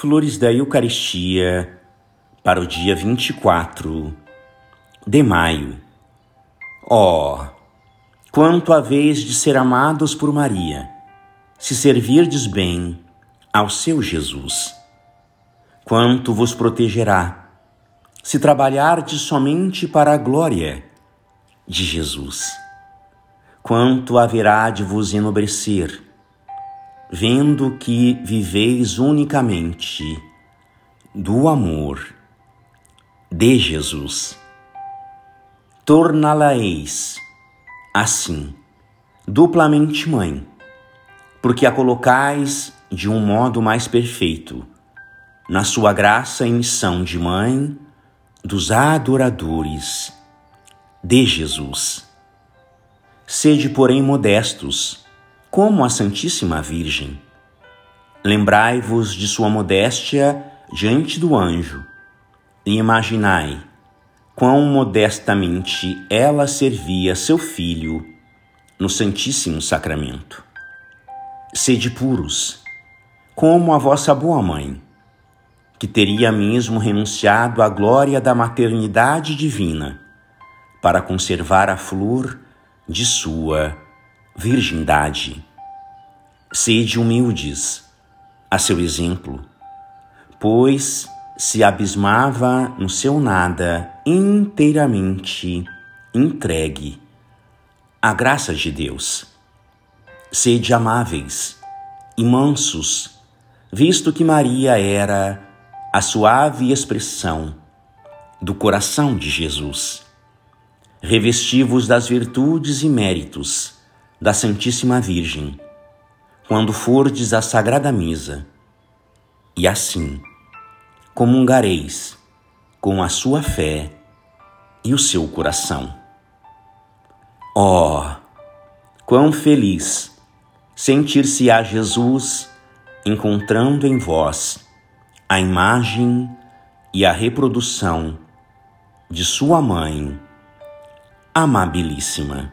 Flores da Eucaristia para o dia 24 de maio. Ó, oh, quanto a vez de ser amados por Maria, se servirdes bem ao seu Jesus. Quanto vos protegerá, se trabalhardes somente para a glória de Jesus. Quanto haverá de vos enobrecer, vendo que viveis unicamente do amor de Jesus. Torná-la-eis, assim, duplamente mãe, porque a colocais de um modo mais perfeito, na sua graça e missão de mãe dos adoradores de Jesus. Sede, porém, modestos, como a Santíssima Virgem. Lembrai-vos de sua modéstia diante do anjo e imaginai quão modestamente ela servia seu filho no Santíssimo Sacramento. Sede puros, como a vossa boa mãe, que teria mesmo renunciado à glória da maternidade divina para conservar a flor de sua virgindade. Sede humildes a seu exemplo, pois se abismava no seu nada inteiramente entregue à graça de Deus. Sede amáveis e mansos, visto que Maria era a suave expressão do coração de Jesus. Revestivos das virtudes e méritos da Santíssima Virgem, quando fordes à Sagrada Mesa, e assim comungareis com a sua fé e o seu coração. Oh, quão feliz sentir-se-á Jesus encontrando em vós a imagem e a reprodução de sua mãe amabilíssima.